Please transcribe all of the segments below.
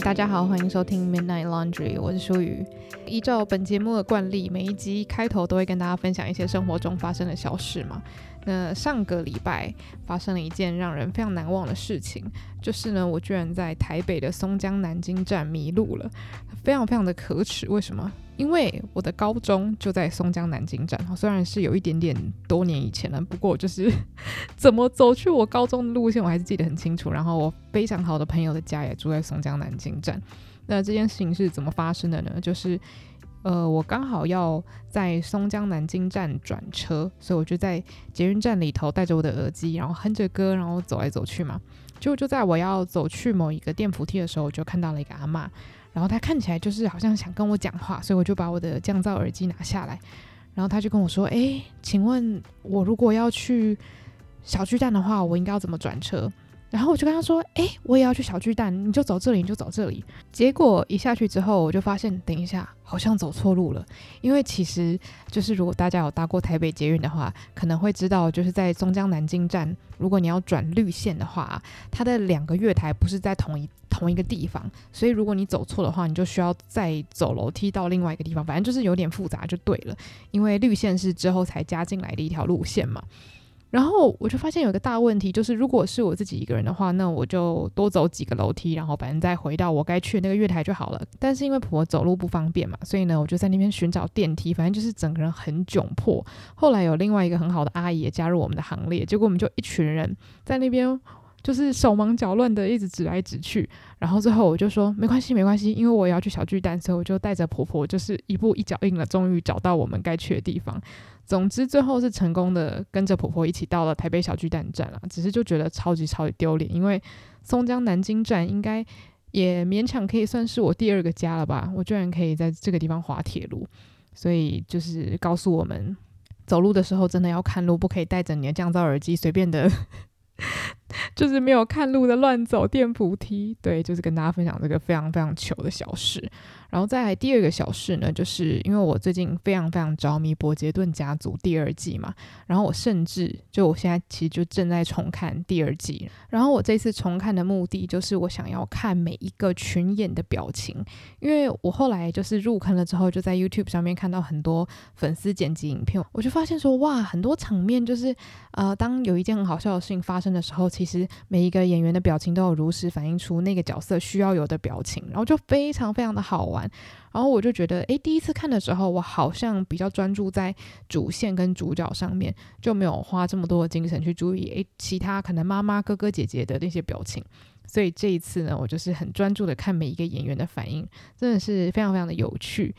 大家好，欢迎收听 Midnight Laundry，我是舒雨。依照本节目的惯例，每一集开头都会跟大家分享一些生活中发生的小事嘛。那上个礼拜发生了一件让人非常难忘的事情，就是呢，我居然在台北的松江南京站迷路了，非常非常的可耻。为什么？因为我的高中就在松江南京站，虽然是有一点点多年以前了，不过就是 怎么走去我高中的路线，我还是记得很清楚。然后我非常好的朋友的家也住在松江南京站。那这件事情是怎么发生的呢？就是。呃，我刚好要在松江南京站转车，所以我就在捷运站里头带着我的耳机，然后哼着歌，然后走来走去嘛。就就在我要走去某一个电扶梯的时候，我就看到了一个阿嬷，然后他看起来就是好像想跟我讲话，所以我就把我的降噪耳机拿下来，然后他就跟我说：“诶，请问我如果要去小巨蛋的话，我应该要怎么转车？”然后我就跟他说：“哎，我也要去小巨蛋，你就走这里，你就走这里。”结果一下去之后，我就发现，等一下好像走错路了。因为其实就是如果大家有搭过台北捷运的话，可能会知道，就是在松江南京站，如果你要转绿线的话，它的两个月台不是在同一同一个地方，所以如果你走错的话，你就需要再走楼梯到另外一个地方。反正就是有点复杂，就对了。因为绿线是之后才加进来的一条路线嘛。然后我就发现有一个大问题，就是如果是我自己一个人的话，那我就多走几个楼梯，然后反正再回到我该去的那个月台就好了。但是因为婆婆走路不方便嘛，所以呢，我就在那边寻找电梯，反正就是整个人很窘迫。后来有另外一个很好的阿姨也加入我们的行列，结果我们就一群人在那边就是手忙脚乱的一直指来指去。然后最后我就说没关系没关系，因为我也要去小巨蛋，所以我就带着婆婆就是一步一脚印了，终于找到我们该去的地方。总之，最后是成功的，跟着婆婆一起到了台北小巨蛋站了。只是就觉得超级超级丢脸，因为松江南京站应该也勉强可以算是我第二个家了吧？我居然可以在这个地方滑铁卢，所以就是告诉我们，走路的时候真的要看路，不可以带着你的降噪耳机随便的。就是没有看路的乱走电扶梯，对，就是跟大家分享这个非常非常糗的小事。然后再来第二个小事呢，就是因为我最近非常非常着迷《伯杰顿家族》第二季嘛，然后我甚至就我现在其实就正在重看第二季。然后我这次重看的目的就是我想要看每一个群演的表情，因为我后来就是入坑了之后，就在 YouTube 上面看到很多粉丝剪辑影片，我就发现说哇，很多场面就是呃，当有一件很好笑的事情发生的时候，其其实每一个演员的表情都有如实反映出那个角色需要有的表情，然后就非常非常的好玩。然后我就觉得，诶，第一次看的时候，我好像比较专注在主线跟主角上面，就没有花这么多的精神去注意，诶，其他可能妈妈、哥哥、姐姐的那些表情。所以这一次呢，我就是很专注的看每一个演员的反应，真的是非常非常的有趣。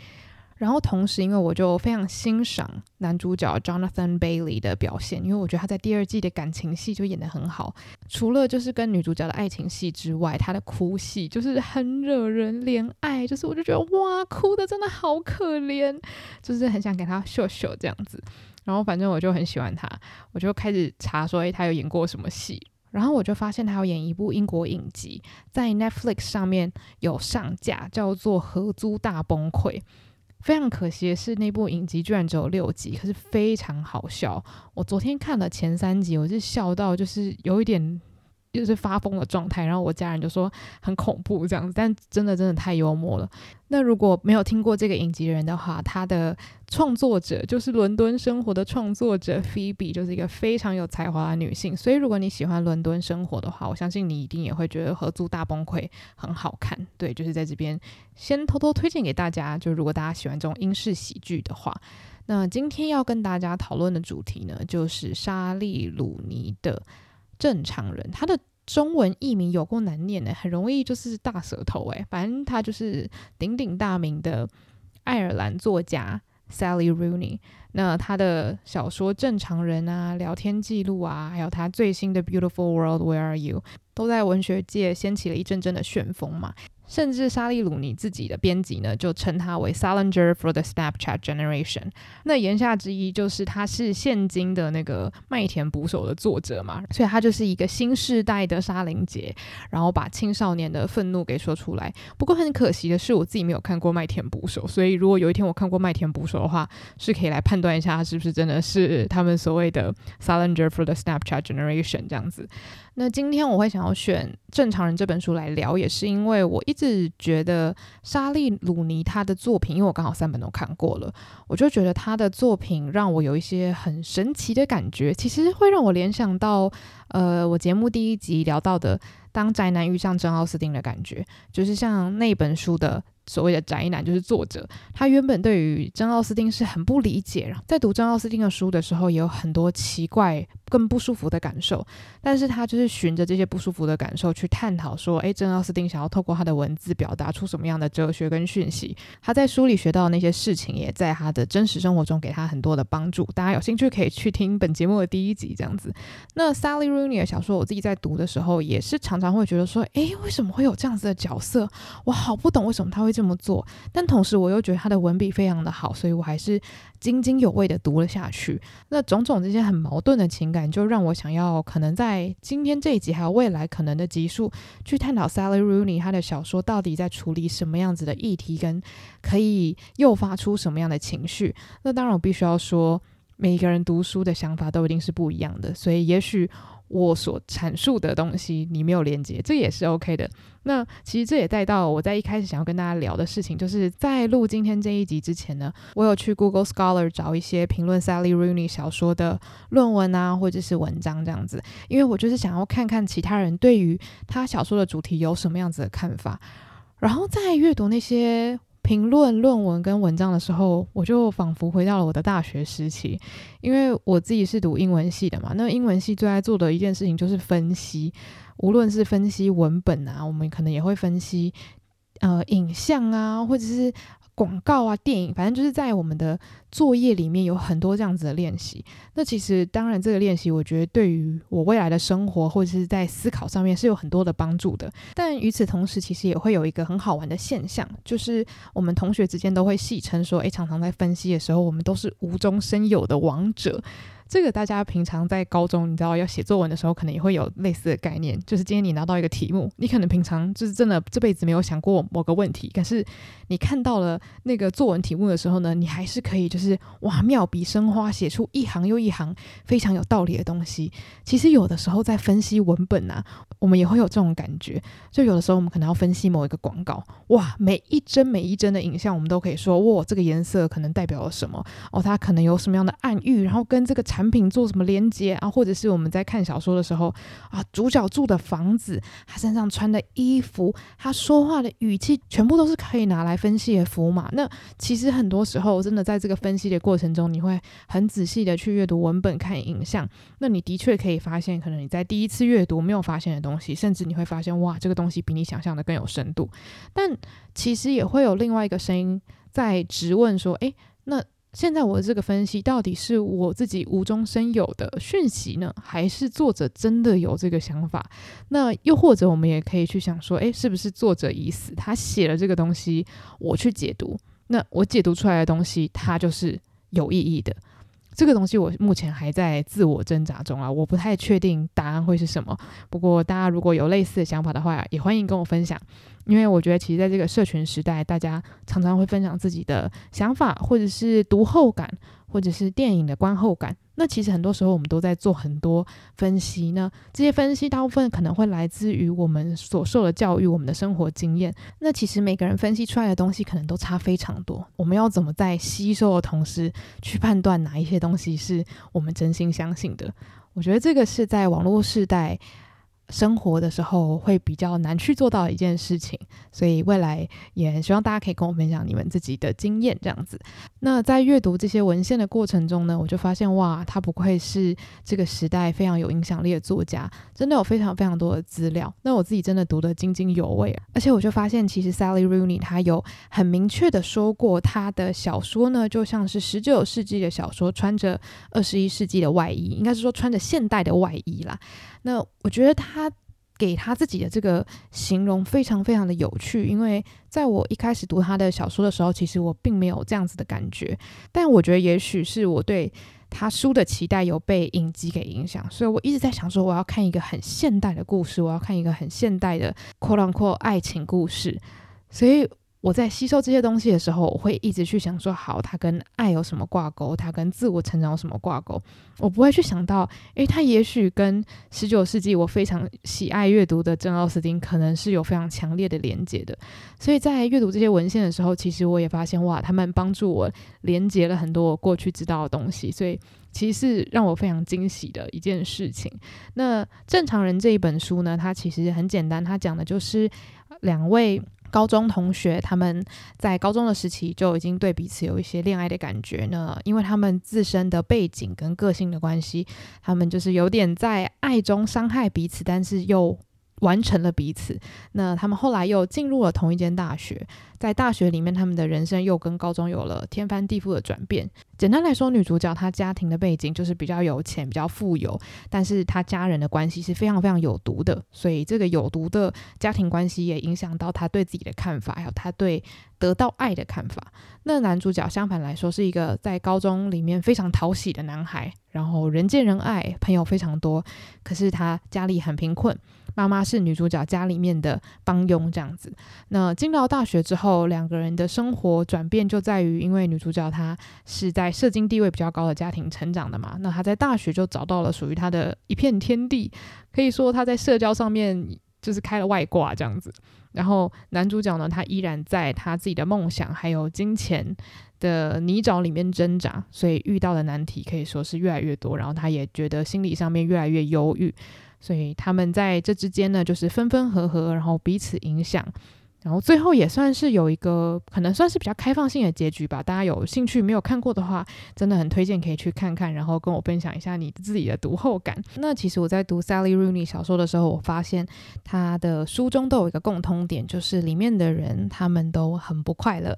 然后同时，因为我就非常欣赏男主角 Jonathan Bailey 的表现，因为我觉得他在第二季的感情戏就演得很好。除了就是跟女主角的爱情戏之外，他的哭戏就是很惹人怜爱，就是我就觉得哇，哭得真的好可怜，就是很想给他秀秀这样子。然后反正我就很喜欢他，我就开始查说，诶，他有演过什么戏？然后我就发现他有演一部英国影集，在 Netflix 上面有上架，叫做《合租大崩溃》。非常可惜的是，那部影集居然只有六集，可是非常好笑。我昨天看了前三集，我是笑到就是有一点。就是发疯的状态，然后我家人就说很恐怖这样子，但真的真的太幽默了。那如果没有听过这个影集的人的话，他的创作者就是《伦敦生活》的创作者 Phoebe，就是一个非常有才华的女性。所以如果你喜欢《伦敦生活》的话，我相信你一定也会觉得《合租大崩溃》很好看。对，就是在这边先偷偷推荐给大家。就如果大家喜欢这种英式喜剧的话，那今天要跟大家讨论的主题呢，就是莎莉鲁尼的。正常人，他的中文译名有够难念的，很容易就是大舌头诶，反正他就是鼎鼎大名的爱尔兰作家 Sally Rooney。那他的小说《正常人》啊、聊天记录啊，还有他最新的《Beautiful World Where Are You》，都在文学界掀起了一阵阵的旋风嘛。甚至莎莉鲁尼自己的编辑呢，就称他为 Salinger for the Snapchat Generation。那言下之意就是他是现今的那个麦田捕手的作者嘛，所以他就是一个新世代的沙林杰，然后把青少年的愤怒给说出来。不过很可惜的是，我自己没有看过麦田捕手，所以如果有一天我看过麦田捕手的话，是可以来判断一下他是不是真的是他们所谓的 Salinger for the Snapchat Generation 这样子。那今天我会想要选《正常人》这本书来聊，也是因为我一直觉得莎莉·鲁尼她的作品，因为我刚好三本都看过了，我就觉得她的作品让我有一些很神奇的感觉，其实会让我联想到，呃，我节目第一集聊到的《当宅男遇上珍奥斯汀》的感觉，就是像那本书的。所谓的宅男就是作者，他原本对于珍奥斯汀是很不理解，然后在读珍奥斯汀的书的时候，也有很多奇怪、更不舒服的感受。但是他就是循着这些不舒服的感受去探讨，说，诶，珍奥斯汀想要透过他的文字表达出什么样的哲学跟讯息？他在书里学到的那些事情，也在他的真实生活中给他很多的帮助。大家有兴趣可以去听本节目的第一集，这样子。那 Sally Rooney 的小说，我自己在读的时候，也是常常会觉得说，诶，为什么会有这样子的角色？我好不懂为什么他会这么做，但同时我又觉得他的文笔非常的好，所以我还是津津有味的读了下去。那种种这些很矛盾的情感，就让我想要可能在今天这一集还有未来可能的集数，去探讨 Sally Rooney 他的小说到底在处理什么样子的议题，跟可以诱发出什么样的情绪。那当然我必须要说，每一个人读书的想法都一定是不一样的，所以也许。我所阐述的东西你没有连接，这也是 OK 的。那其实这也带到我在一开始想要跟大家聊的事情，就是在录今天这一集之前呢，我有去 Google Scholar 找一些评论 Sally Rooney 小说的论文啊，或者是文章这样子，因为我就是想要看看其他人对于他小说的主题有什么样子的看法，然后在阅读那些。评论论文跟文章的时候，我就仿佛回到了我的大学时期，因为我自己是读英文系的嘛。那英文系最爱做的一件事情就是分析，无论是分析文本啊，我们可能也会分析呃影像啊，或者是。广告啊，电影，反正就是在我们的作业里面有很多这样子的练习。那其实当然，这个练习我觉得对于我未来的生活或者是在思考上面是有很多的帮助的。但与此同时，其实也会有一个很好玩的现象，就是我们同学之间都会戏称说，诶，常常在分析的时候，我们都是无中生有的王者。这个大家平常在高中，你知道要写作文的时候，可能也会有类似的概念。就是今天你拿到一个题目，你可能平常就是真的这辈子没有想过某个问题，可是你看到了那个作文题目的时候呢，你还是可以就是哇妙笔生花，写出一行又一行非常有道理的东西。其实有的时候在分析文本啊，我们也会有这种感觉。就有的时候我们可能要分析某一个广告，哇，每一帧每一帧的影像，我们都可以说，哇，这个颜色可能代表了什么？哦，它可能有什么样的暗喻，然后跟这个。产品做什么连接啊？或者是我们在看小说的时候啊，主角住的房子，他身上穿的衣服，他说话的语气，全部都是可以拿来分析的符码。那其实很多时候，真的在这个分析的过程中，你会很仔细的去阅读文本、看影像。那你的确可以发现，可能你在第一次阅读没有发现的东西，甚至你会发现，哇，这个东西比你想象的更有深度。但其实也会有另外一个声音在质问说，诶，那。现在我的这个分析到底是我自己无中生有的讯息呢，还是作者真的有这个想法？那又或者我们也可以去想说，诶，是不是作者已死？他写了这个东西，我去解读，那我解读出来的东西，它就是有意义的。这个东西我目前还在自我挣扎中啊，我不太确定答案会是什么。不过大家如果有类似的想法的话，也欢迎跟我分享。因为我觉得，其实在这个社群时代，大家常常会分享自己的想法，或者是读后感，或者是电影的观后感。那其实很多时候，我们都在做很多分析呢。这些分析大部分可能会来自于我们所受的教育，我们的生活经验。那其实每个人分析出来的东西，可能都差非常多。我们要怎么在吸收的同时，去判断哪一些东西是我们真心相信的？我觉得这个是在网络时代。生活的时候会比较难去做到一件事情，所以未来也希望大家可以跟我分享你们自己的经验这样子。那在阅读这些文献的过程中呢，我就发现哇，他不愧是这个时代非常有影响力的作家，真的有非常非常多的资料。那我自己真的读得津津有味，而且我就发现其实 Sally Rooney 他有很明确的说过，他的小说呢就像是十九世纪的小说穿着二十一世纪的外衣，应该是说穿着现代的外衣啦。那我觉得他给他自己的这个形容非常非常的有趣，因为在我一开始读他的小说的时候，其实我并没有这样子的感觉。但我觉得也许是我对他书的期待有被影集给影响，所以我一直在想说，我要看一个很现代的故事，我要看一个很现代的 “quote unquote” 爱情故事，所以。我在吸收这些东西的时候，我会一直去想说，好，它跟爱有什么挂钩？它跟自我成长有什么挂钩？我不会去想到，诶，它也许跟十九世纪我非常喜爱阅读的珍奥斯汀可能是有非常强烈的连接的。所以在阅读这些文献的时候，其实我也发现，哇，他们帮助我连接了很多我过去知道的东西，所以其实是让我非常惊喜的一件事情。那正常人这一本书呢，它其实很简单，它讲的就是两位。高中同学，他们在高中的时期就已经对彼此有一些恋爱的感觉。呢，因为他们自身的背景跟个性的关系，他们就是有点在爱中伤害彼此，但是又完成了彼此。那他们后来又进入了同一间大学。在大学里面，他们的人生又跟高中有了天翻地覆的转变。简单来说，女主角她家庭的背景就是比较有钱、比较富有，但是她家人的关系是非常非常有毒的，所以这个有毒的家庭关系也影响到她对自己的看法，还有她对得到爱的看法。那男主角相反来说是一个在高中里面非常讨喜的男孩，然后人见人爱，朋友非常多，可是他家里很贫困。妈妈是女主角家里面的帮佣这样子。那进到大学之后，两个人的生活转变就在于，因为女主角她是在社经地位比较高的家庭成长的嘛，那她在大学就找到了属于她的一片天地，可以说她在社交上面就是开了外挂这样子。然后男主角呢，他依然在他自己的梦想还有金钱的泥沼里面挣扎，所以遇到的难题可以说是越来越多。然后他也觉得心理上面越来越忧郁。所以他们在这之间呢，就是分分合合，然后彼此影响，然后最后也算是有一个可能算是比较开放性的结局吧。大家有兴趣没有看过的话，真的很推荐可以去看看，然后跟我分享一下你自己的读后感。那其实我在读 Sally Rooney 小说的时候，我发现他的书中都有一个共通点，就是里面的人他们都很不快乐。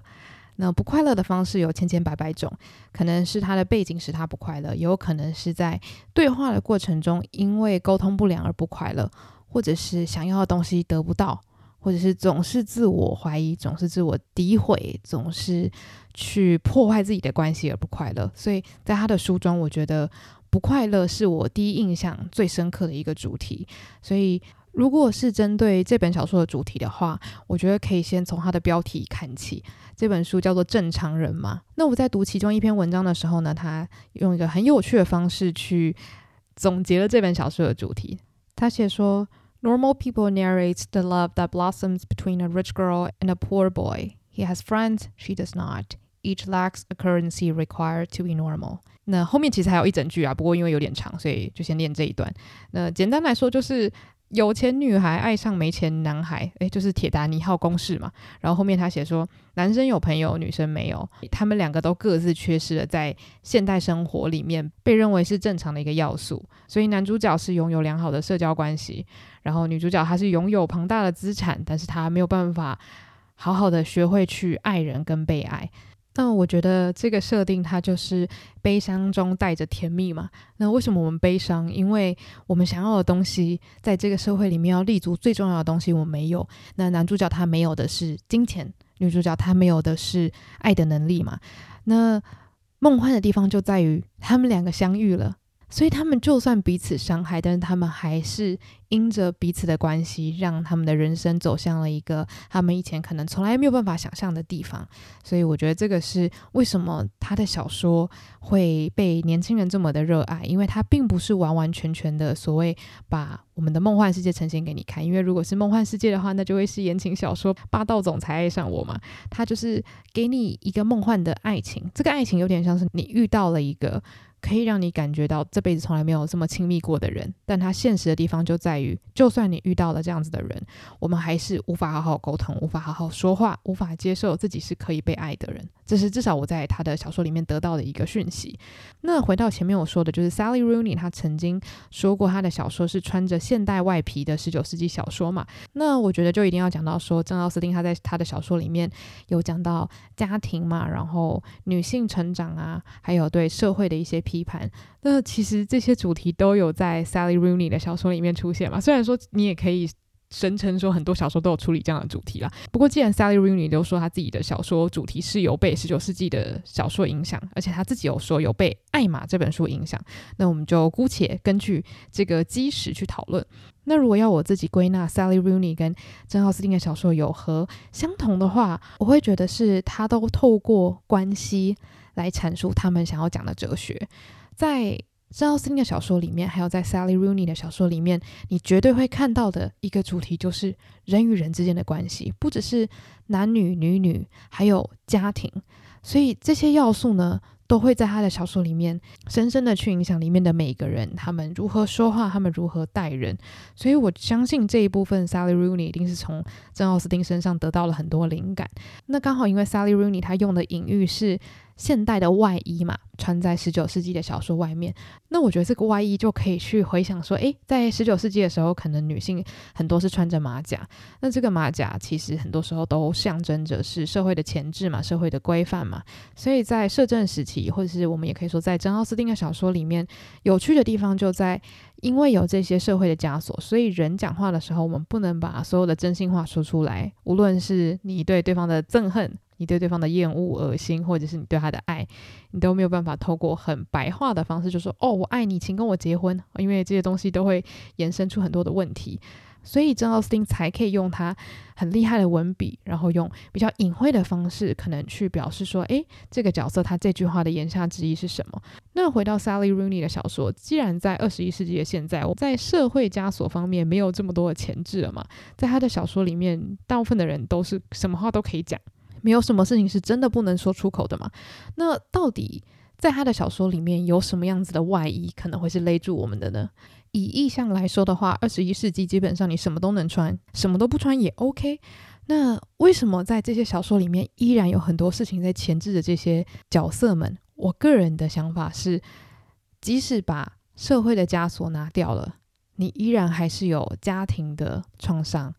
那不快乐的方式有千千百百种，可能是他的背景使他不快乐，也有可能是在对话的过程中因为沟通不良而不快乐，或者是想要的东西得不到，或者是总是自我怀疑，总是自我诋毁，总是去破坏自己的关系而不快乐。所以在他的书中，我觉得不快乐是我第一印象最深刻的一个主题。所以。如果是针对这本小说的主题的话，我觉得可以先从它的标题看起。这本书叫做《正常人》嘛。那我在读其中一篇文章的时候呢，他用一个很有趣的方式去总结了这本小说的主题。他写说：“Normal people narrates the love that blossoms between a rich girl and a poor boy. He has friends, she does not. Each lacks a currency required to be normal.” 那后面其实还有一整句啊，不过因为有点长，所以就先念这一段。那简单来说就是。有钱女孩爱上没钱男孩，诶，就是铁达尼号公式嘛。然后后面他写说，男生有朋友，女生没有，他们两个都各自缺失了在现代生活里面被认为是正常的一个要素。所以男主角是拥有良好的社交关系，然后女主角她是拥有庞大的资产，但是她没有办法好好的学会去爱人跟被爱。那我觉得这个设定它就是悲伤中带着甜蜜嘛。那为什么我们悲伤？因为我们想要的东西，在这个社会里面要立足最重要的东西我们没有。那男主角他没有的是金钱，女主角她没有的是爱的能力嘛。那梦幻的地方就在于他们两个相遇了。所以他们就算彼此伤害，但是他们还是因着彼此的关系，让他们的人生走向了一个他们以前可能从来没有办法想象的地方。所以我觉得这个是为什么他的小说会被年轻人这么的热爱，因为他并不是完完全全的所谓把我们的梦幻世界呈现给你看。因为如果是梦幻世界的话，那就会是言情小说，霸道总裁爱上我嘛。他就是给你一个梦幻的爱情，这个爱情有点像是你遇到了一个。可以让你感觉到这辈子从来没有这么亲密过的人，但他现实的地方就在于，就算你遇到了这样子的人，我们还是无法好好沟通，无法好好说话，无法接受自己是可以被爱的人。这是至少我在他的小说里面得到的一个讯息。那回到前面我说的，就是 Sally Rooney 她曾经说过，她的小说是穿着现代外皮的十九世纪小说嘛。那我觉得就一定要讲到说，珍奥斯汀他在他的小说里面有讲到家庭嘛，然后女性成长啊，还有对社会的一些批判，那其实这些主题都有在 Sally Rooney 的小说里面出现嘛。虽然说你也可以声称说很多小说都有处理这样的主题啦。不过既然 Sally Rooney 都说他自己的小说主题是有被十九世纪的小说影响，而且他自己有说有被《艾玛》这本书影响，那我们就姑且根据这个基石去讨论。那如果要我自己归纳 Sally Rooney 跟珍·奥斯汀的小说有何相同的话，我会觉得是他都透过关系来阐述他们想要讲的哲学，在。珍·奥斯汀的小说里面，还有在 Sally Rooney 的小说里面，你绝对会看到的一个主题就是人与人之间的关系，不只是男女、女女，还有家庭。所以这些要素呢，都会在他的小说里面深深的去影响里面的每一个人，他们如何说话，他们如何待人。所以我相信这一部分 Sally Rooney 一定是从珍·奥斯汀身上得到了很多灵感。那刚好因为 Sally Rooney 他用的隐喻是。现代的外衣嘛，穿在十九世纪的小说外面。那我觉得这个外衣就可以去回想说，诶，在十九世纪的时候，可能女性很多是穿着马甲。那这个马甲其实很多时候都象征着是社会的前置嘛，社会的规范嘛。所以在摄政时期，或者是我们也可以说在珍奥斯汀的小说里面，有趣的地方就在，因为有这些社会的枷锁，所以人讲话的时候，我们不能把所有的真心话说出来，无论是你对对方的憎恨。你对对方的厌恶、恶心，或者是你对他的爱，你都没有办法透过很白话的方式就说“哦，我爱你，请跟我结婚”，因为这些东西都会延伸出很多的问题，所以珍·奥斯汀才可以用他很厉害的文笔，然后用比较隐晦的方式，可能去表示说：“诶，这个角色他这句话的言下之意是什么？”那回到 Sally Rooney 的小说，既然在二十一世纪的现在，我在社会枷锁方面没有这么多的前置了嘛，在他的小说里面，大部分的人都是什么话都可以讲。没有什么事情是真的不能说出口的嘛？那到底在他的小说里面有什么样子的外衣可能会是勒住我们的呢？以意象来说的话，二十一世纪基本上你什么都能穿，什么都不穿也 OK。那为什么在这些小说里面依然有很多事情在钳制着这些角色们？我个人的想法是，即使把社会的枷锁拿掉了，你依然还是有家庭的创伤。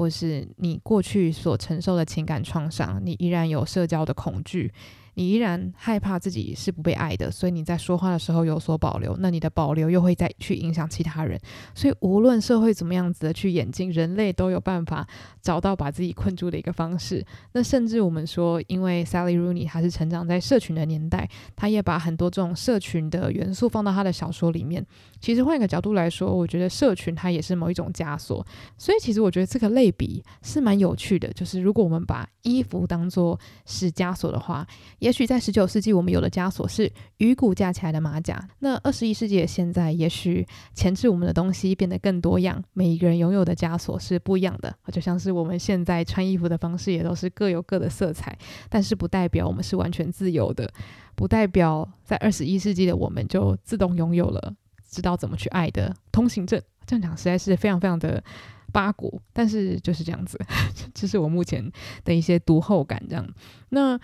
或是你过去所承受的情感创伤，你依然有社交的恐惧。你依然害怕自己是不被爱的，所以你在说话的时候有所保留。那你的保留又会再去影响其他人。所以无论社会怎么样子的去演进，人类都有办法找到把自己困住的一个方式。那甚至我们说，因为 Sally Rooney 她是成长在社群的年代，她也把很多这种社群的元素放到她的小说里面。其实换一个角度来说，我觉得社群它也是某一种枷锁。所以其实我觉得这个类比是蛮有趣的，就是如果我们把衣服当作是枷锁的话，也许在十九世纪，我们有的枷锁是鱼骨架起来的马甲。那二十一世纪的现在，也许钳制我们的东西变得更多样，每一个人拥有的枷锁是不一样的。就像是我们现在穿衣服的方式，也都是各有各的色彩，但是不代表我们是完全自由的，不代表在二十一世纪的我们就自动拥有了知道怎么去爱的通行证。这样讲实在是非常非常的八股，但是就是这样子，这是我目前的一些读后感。这样，那。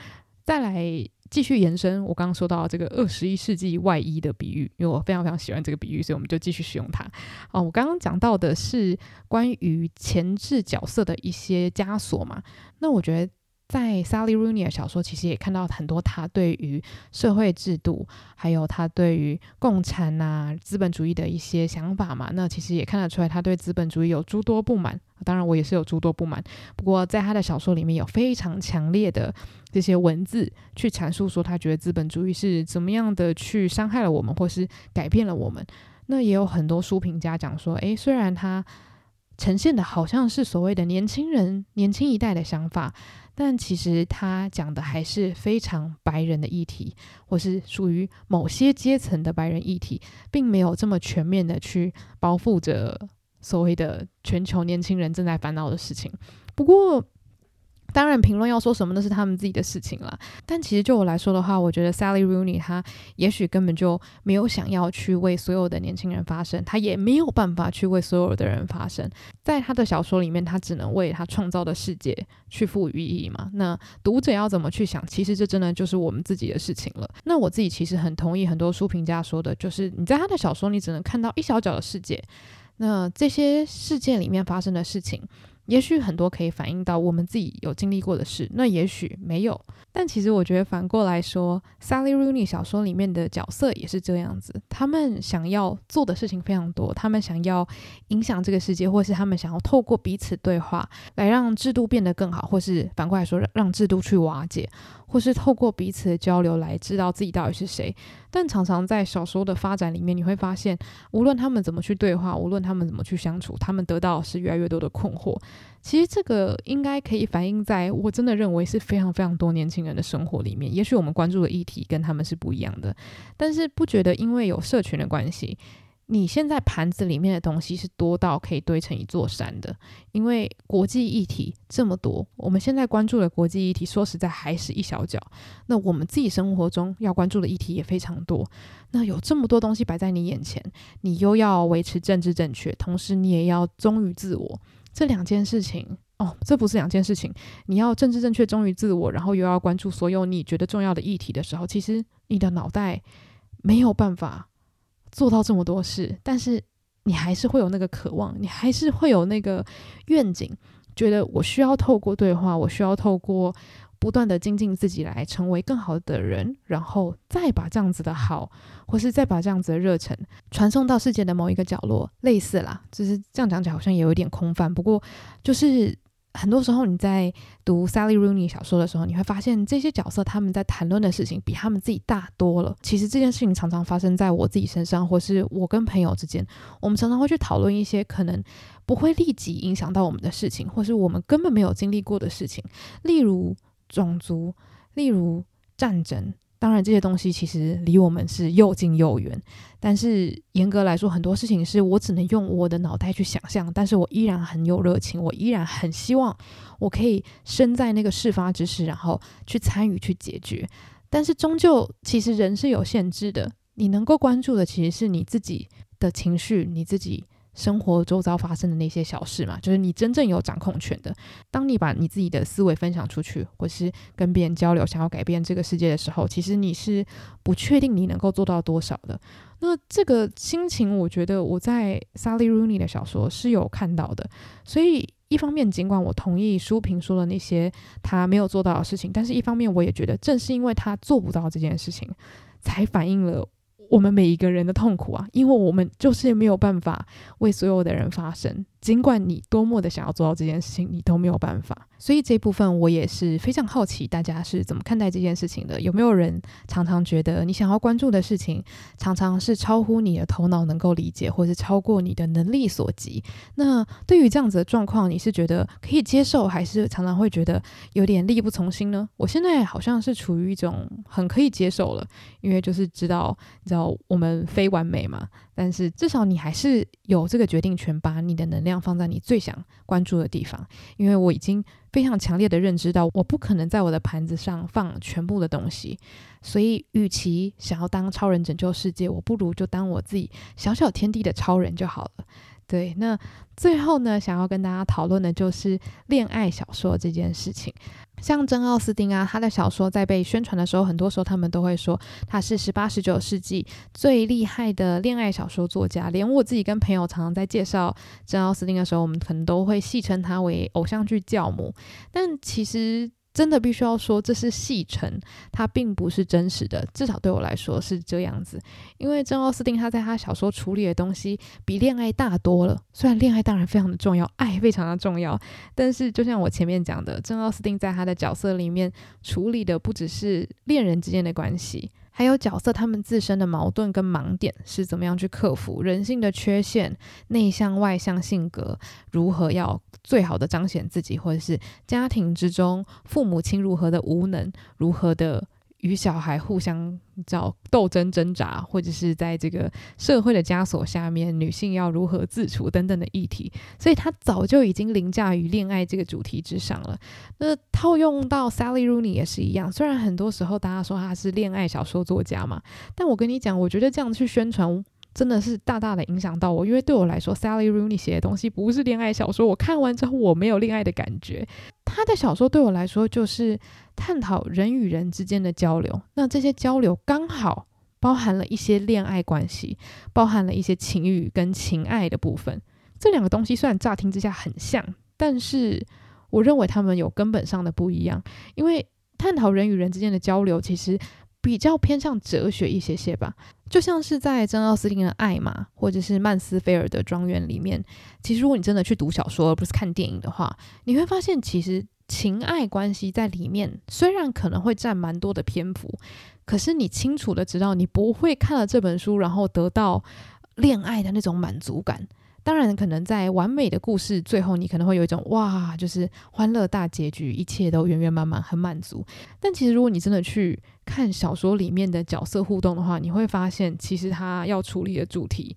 再来继续延伸，我刚刚说到这个二十一世纪外衣的比喻，因为我非常非常喜欢这个比喻，所以我们就继续使用它。哦，我刚刚讲到的是关于前置角色的一些枷锁嘛，那我觉得。在 Sally Rooney 的小说，其实也看到很多他对于社会制度，还有他对于共产啊、资本主义的一些想法嘛。那其实也看得出来，他对资本主义有诸多不满。当然，我也是有诸多不满。不过，在他的小说里面有非常强烈的这些文字去阐述，说他觉得资本主义是怎么样的去伤害了我们，或是改变了我们。那也有很多书评家讲说，诶，虽然他呈现的好像是所谓的年轻人、年轻一代的想法。但其实他讲的还是非常白人的议题，或是属于某些阶层的白人议题，并没有这么全面的去包覆着所谓的全球年轻人正在烦恼的事情。不过，当然，评论要说什么那是他们自己的事情了。但其实就我来说的话，我觉得 Sally Rooney 她也许根本就没有想要去为所有的年轻人发声，她也没有办法去为所有的人发声。在他的小说里面，他只能为他创造的世界去赋予意义嘛。那读者要怎么去想，其实这真的就是我们自己的事情了。那我自己其实很同意很多书评家说的，就是你在他的小说，你只能看到一小角的世界。那这些世界里面发生的事情。也许很多可以反映到我们自己有经历过的事，那也许没有。但其实我觉得反过来说，Sally Rooney 小说里面的角色也是这样子，他们想要做的事情非常多，他们想要影响这个世界，或是他们想要透过彼此对话来让制度变得更好，或是反过来说让制度去瓦解，或是透过彼此的交流来知道自己到底是谁。但常常在小说的发展里面，你会发现，无论他们怎么去对话，无论他们怎么去相处，他们得到是越来越多的困惑。其实这个应该可以反映在我真的认为是非常非常多年轻人的生活里面。也许我们关注的议题跟他们是不一样的，但是不觉得因为有社群的关系，你现在盘子里面的东西是多到可以堆成一座山的。因为国际议题这么多，我们现在关注的国际议题，说实在还是一小角。那我们自己生活中要关注的议题也非常多。那有这么多东西摆在你眼前，你又要维持政治正确，同时你也要忠于自我。这两件事情哦，这不是两件事情。你要政治正确、忠于自我，然后又要关注所有你觉得重要的议题的时候，其实你的脑袋没有办法做到这么多事。但是你还是会有那个渴望，你还是会有那个愿景，觉得我需要透过对话，我需要透过。不断的精进自己来成为更好的人，然后再把这样子的好，或是再把这样子的热忱传送到世界的某一个角落，类似啦，就是这样讲起来好像也有一点空泛。不过，就是很多时候你在读 Sally Rooney 小说的时候，你会发现这些角色他们在谈论的事情比他们自己大多了。其实这件事情常常发生在我自己身上，或是我跟朋友之间，我们常常会去讨论一些可能不会立即影响到我们的事情，或是我们根本没有经历过的事情，例如。种族，例如战争，当然这些东西其实离我们是又近又远。但是严格来说，很多事情是我只能用我的脑袋去想象，但是我依然很有热情，我依然很希望我可以身在那个事发之时，然后去参与去解决。但是终究，其实人是有限制的，你能够关注的其实是你自己的情绪，你自己。生活周遭发生的那些小事嘛，就是你真正有掌控权的。当你把你自己的思维分享出去，或是跟别人交流，想要改变这个世界的时候，其实你是不确定你能够做到多少的。那这个心情，我觉得我在 Sally Rooney 的小说是有看到的。所以一方面，尽管我同意书评说的那些他没有做到的事情，但是一方面，我也觉得正是因为他做不到这件事情，才反映了。我们每一个人的痛苦啊，因为我们就是没有办法为所有的人发声。尽管你多么的想要做到这件事情，你都没有办法。所以这部分我也是非常好奇，大家是怎么看待这件事情的？有没有人常常觉得你想要关注的事情，常常是超乎你的头脑能够理解，或是超过你的能力所及？那对于这样子的状况，你是觉得可以接受，还是常常会觉得有点力不从心呢？我现在好像是处于一种很可以接受了，因为就是知道，你知道我们非完美嘛。但是至少你还是有这个决定权，把你的能量放在你最想关注的地方。因为我已经非常强烈的认知到，我不可能在我的盘子上放全部的东西。所以，与其想要当超人拯救世界，我不如就当我自己小小天地的超人就好了。对，那最后呢，想要跟大家讨论的就是恋爱小说这件事情。像珍·奥斯汀啊，他的小说在被宣传的时候，很多时候他们都会说他是十八、十九世纪最厉害的恋爱小说作家。连我自己跟朋友常常在介绍珍·奥斯汀的时候，我们可能都会戏称他为偶像剧教母。但其实。真的必须要说，这是戏称，它并不是真实的。至少对我来说是这样子，因为珍·奥斯汀他在他小说处理的东西比恋爱大多了。虽然恋爱当然非常的重要，爱非常的重要，但是就像我前面讲的，珍·奥斯汀在他的角色里面处理的不只是恋人之间的关系。还有角色他们自身的矛盾跟盲点是怎么样去克服人性的缺陷，内向外向性格如何要最好的彰显自己，或者是家庭之中父母亲如何的无能，如何的。与小孩互相叫斗争挣扎，或者是在这个社会的枷锁下面，女性要如何自处等等的议题，所以她早就已经凌驾于恋爱这个主题之上了。那套用到 Sally Rooney 也是一样，虽然很多时候大家说他是恋爱小说作家嘛，但我跟你讲，我觉得这样去宣传。真的是大大的影响到我，因为对我来说，Sally Rooney 写的东西不是恋爱小说。我看完之后，我没有恋爱的感觉。他的小说对我来说，就是探讨人与人之间的交流。那这些交流刚好包含了一些恋爱关系，包含了一些情欲跟情爱的部分。这两个东西虽然乍听之下很像，但是我认为他们有根本上的不一样，因为探讨人与人之间的交流，其实比较偏向哲学一些些吧。就像是在珍奥斯汀的《爱》嘛，或者是曼斯菲尔德庄园里面，其实如果你真的去读小说而不是看电影的话，你会发现其实情爱关系在里面虽然可能会占蛮多的篇幅，可是你清楚的知道，你不会看了这本书然后得到恋爱的那种满足感。当然，可能在完美的故事最后，你可能会有一种哇，就是欢乐大结局，一切都圆圆满满，很满足。但其实，如果你真的去看小说里面的角色互动的话，你会发现，其实他要处理的主题，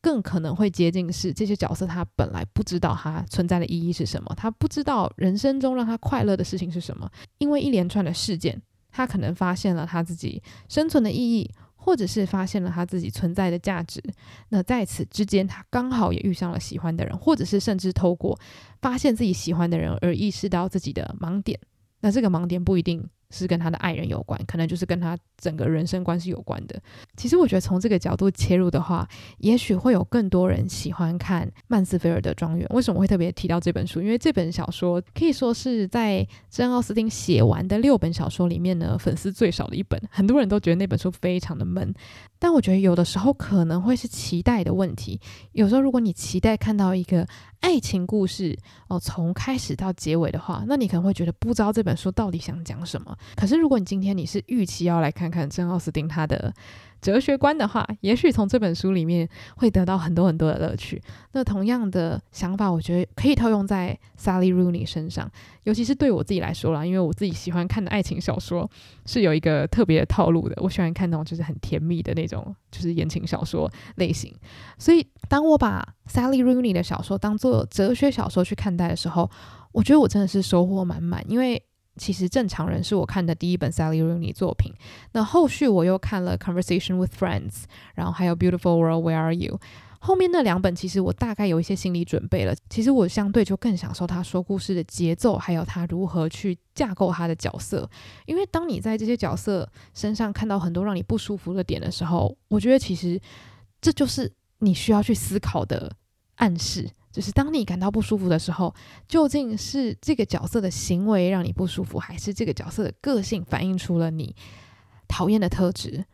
更可能会接近是这些角色他本来不知道他存在的意义是什么，他不知道人生中让他快乐的事情是什么，因为一连串的事件，他可能发现了他自己生存的意义。或者是发现了他自己存在的价值，那在此之间，他刚好也遇上了喜欢的人，或者是甚至透过发现自己喜欢的人而意识到自己的盲点。那这个盲点不一定是跟他的爱人有关，可能就是跟他整个人生关系有关的。其实我觉得从这个角度切入的话，也许会有更多人喜欢看曼斯菲尔德庄园。为什么会特别提到这本书？因为这本小说可以说是在珍奥斯汀写完的六本小说里面呢，粉丝最少的一本。很多人都觉得那本书非常的闷，但我觉得有的时候可能会是期待的问题。有时候如果你期待看到一个爱情故事哦，从开始到结尾的话，那你可能会觉得不知道这本书到底想讲什么。可是如果你今天你是预期要来看看珍奥斯汀他的哲学观的话，也许从这本书里面会得到很多很多的乐趣。那同样的想法，我觉得可以套用在 Sally Rooney 身上，尤其是对我自己来说啦，因为我自己喜欢看的爱情小说是有一个特别的套路的。我喜欢看那种就是很甜蜜的那种，就是言情小说类型。所以，当我把 Sally Rooney 的小说当做哲学小说去看待的时候，我觉得我真的是收获满满，因为。其实正常人是我看的第一本 Sally Rooney 作品，那后续我又看了 Conversation with Friends，然后还有 Beautiful World Where Are You？后面那两本其实我大概有一些心理准备了。其实我相对就更享受他说故事的节奏，还有他如何去架构他的角色。因为当你在这些角色身上看到很多让你不舒服的点的时候，我觉得其实这就是你需要去思考的暗示。就是当你感到不舒服的时候，究竟是这个角色的行为让你不舒服，还是这个角色的个性反映出了你讨厌的特质，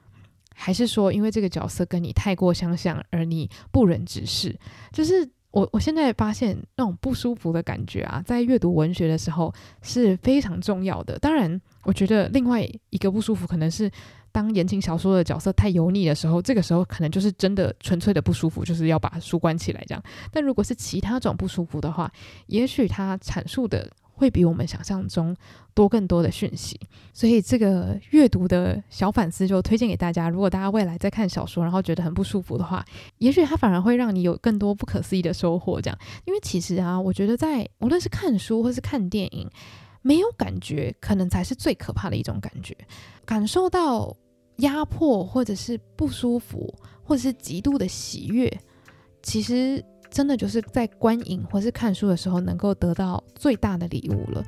还是说因为这个角色跟你太过相像而你不忍直视？就是我我现在发现那种不舒服的感觉啊，在阅读文学的时候是非常重要的。当然，我觉得另外一个不舒服可能是。当言情小说的角色太油腻的时候，这个时候可能就是真的纯粹的不舒服，就是要把书关起来这样。但如果是其他种不舒服的话，也许他阐述的会比我们想象中多更多的讯息。所以这个阅读的小反思就推荐给大家。如果大家未来在看小说，然后觉得很不舒服的话，也许它反而会让你有更多不可思议的收获。这样，因为其实啊，我觉得在无论是看书或是看电影，没有感觉可能才是最可怕的一种感觉，感受到。压迫，或者是不舒服，或者是极度的喜悦，其实真的就是在观影或是看书的时候能够得到最大的礼物了。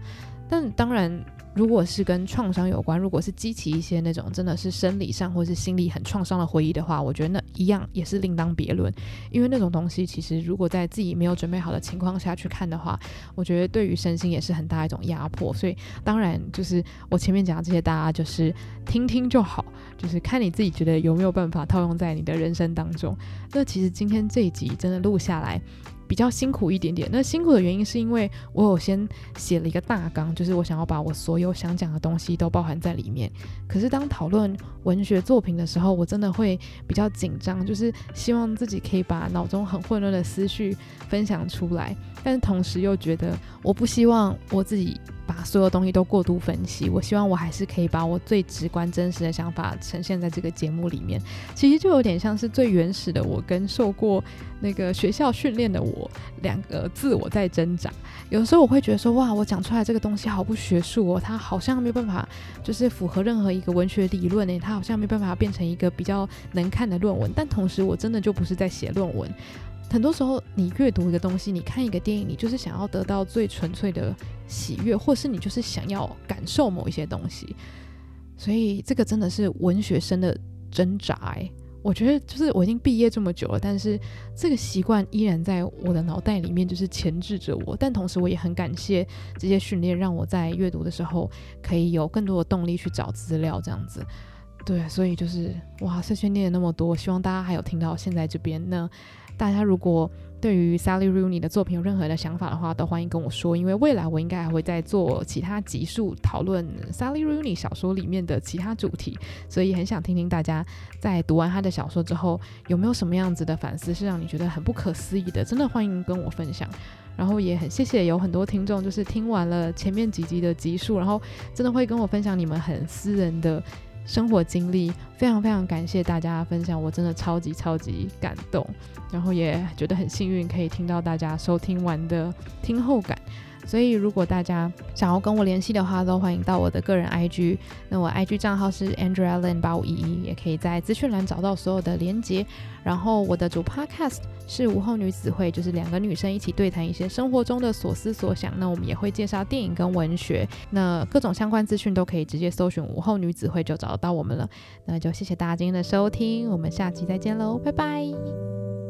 但当然。如果是跟创伤有关，如果是激起一些那种真的是生理上或是心理很创伤的回忆的话，我觉得那一样也是另当别论。因为那种东西其实如果在自己没有准备好的情况下去看的话，我觉得对于身心也是很大一种压迫。所以当然就是我前面讲的这些，大家就是听听就好，就是看你自己觉得有没有办法套用在你的人生当中。那其实今天这一集真的录下来。比较辛苦一点点，那辛苦的原因是因为我有先写了一个大纲，就是我想要把我所有想讲的东西都包含在里面。可是当讨论文学作品的时候，我真的会比较紧张，就是希望自己可以把脑中很混乱的思绪分享出来，但是同时又觉得我不希望我自己。把所有东西都过度分析，我希望我还是可以把我最直观、真实的想法呈现在这个节目里面。其实就有点像是最原始的我跟受过那个学校训练的我两个自我在挣扎。有时候我会觉得说，哇，我讲出来这个东西好不学术哦，它好像没有办法就是符合任何一个文学理论诶，它好像没办法变成一个比较能看的论文。但同时，我真的就不是在写论文。很多时候，你阅读一个东西，你看一个电影，你就是想要得到最纯粹的喜悦，或是你就是想要感受某一些东西。所以，这个真的是文学生的挣扎。我觉得就是我已经毕业这么久了，但是这个习惯依然在我的脑袋里面，就是钳制着我。但同时，我也很感谢这些训练，让我在阅读的时候可以有更多的动力去找资料，这样子。对，所以就是哇，社训练了那么多，希望大家还有听到现在这边。那大家如果对于 Sally Rooney 的作品有任何的想法的话，都欢迎跟我说，因为未来我应该还会再做其他集数讨论 Sally Rooney 小说里面的其他主题，所以很想听听大家在读完他的小说之后有没有什么样子的反思，是让你觉得很不可思议的，真的欢迎跟我分享。然后也很谢谢有很多听众，就是听完了前面几集的集数，然后真的会跟我分享你们很私人的。生活经历，非常非常感谢大家的分享，我真的超级超级感动，然后也觉得很幸运可以听到大家收听完的听后感。所以，如果大家想要跟我联系的话，都欢迎到我的个人 IG。那我 IG 账号是 Andrea-Len 八五一一，也可以在资讯栏找到所有的连接。然后，我的主 Podcast 是午后女子会，就是两个女生一起对谈一些生活中的所思所想。那我们也会介绍电影跟文学，那各种相关资讯都可以直接搜寻午后女子会就找得到我们了。那就谢谢大家今天的收听，我们下期再见喽，拜拜。